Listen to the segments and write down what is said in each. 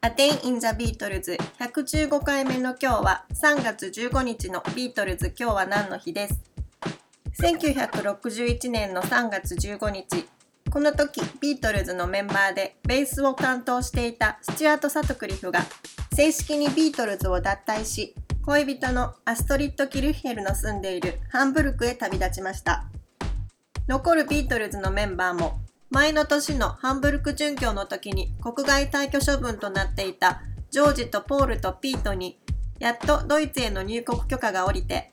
A Day in the Beatles 115回目の今日は3月15日のビートルズ今日は何の日です。1961年の3月15日。この時ビートルズのメンバーでベースを担当していたスチュアート・サトクリフが正式にビートルズを脱退し恋人のアストリッド・キルヒェルの住んでいるハンブルクへ旅立ちました。残るビートルズのメンバーも前の年のハンブルク巡業の時に国外退去処分となっていたジョージとポールとピートにやっとドイツへの入国許可が下りて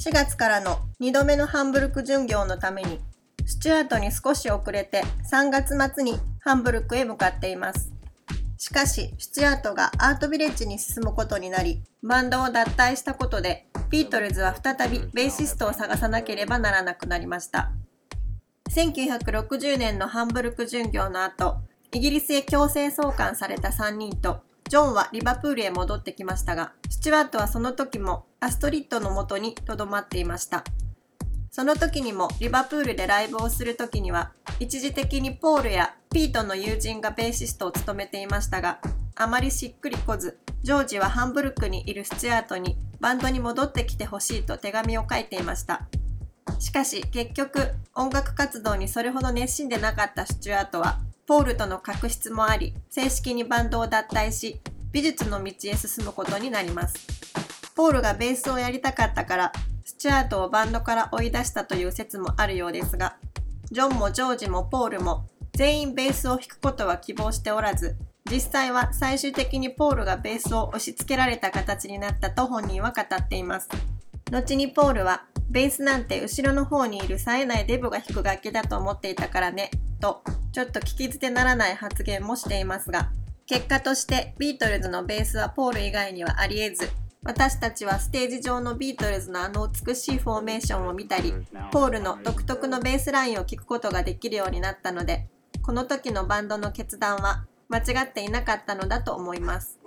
4月からの2度目のハンブルク巡業のためにスチュアートに少し遅れて3月末にハンブルクへ向かっています。しかしスチュアートがアートビレッジに進むことになりバンドを脱退したことでビートルズは再びベーシストを探さなければならなくなりました。1960年のハンブルク巡業の後、イギリスへ強制送還された3人と、ジョンはリバプールへ戻ってきましたが、スチュワートはその時もアストリッドのもとに留まっていました。その時にもリバプールでライブをする時には、一時的にポールやピートの友人がベーシストを務めていましたが、あまりしっくりこず、ジョージはハンブルクにいるスチュアートにバンドに戻ってきてほしいと手紙を書いていました。しかし結局音楽活動にそれほど熱心でなかったスチュアートはポールとの確執もあり正式にバンドを脱退し美術の道へ進むことになります。ポールがベースをやりたかったからスチュアートをバンドから追い出したという説もあるようですがジョンもジョージもポールも全員ベースを弾くことは希望しておらず実際は最終的にポールがベースを押し付けられた形になったと本人は語っています。後にポールはベースなんて後ろの方にいる冴えないデブが弾く楽器だと思っていたからね、と、ちょっと聞き捨てならない発言もしていますが、結果としてビートルズのベースはポール以外にはあり得ず、私たちはステージ上のビートルズのあの美しいフォーメーションを見たり、ポールの独特のベースラインを聞くことができるようになったので、この時のバンドの決断は間違っていなかったのだと思います。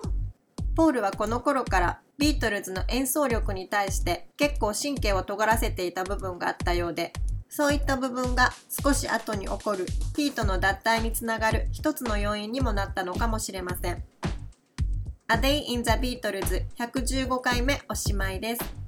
ポールはこの頃からビートルズの演奏力に対して結構神経を尖らせていた部分があったようで、そういった部分が少し後に起こるピートの脱退につながる一つの要因にもなったのかもしれません。A Day in the Beatles 115回目おしまいです。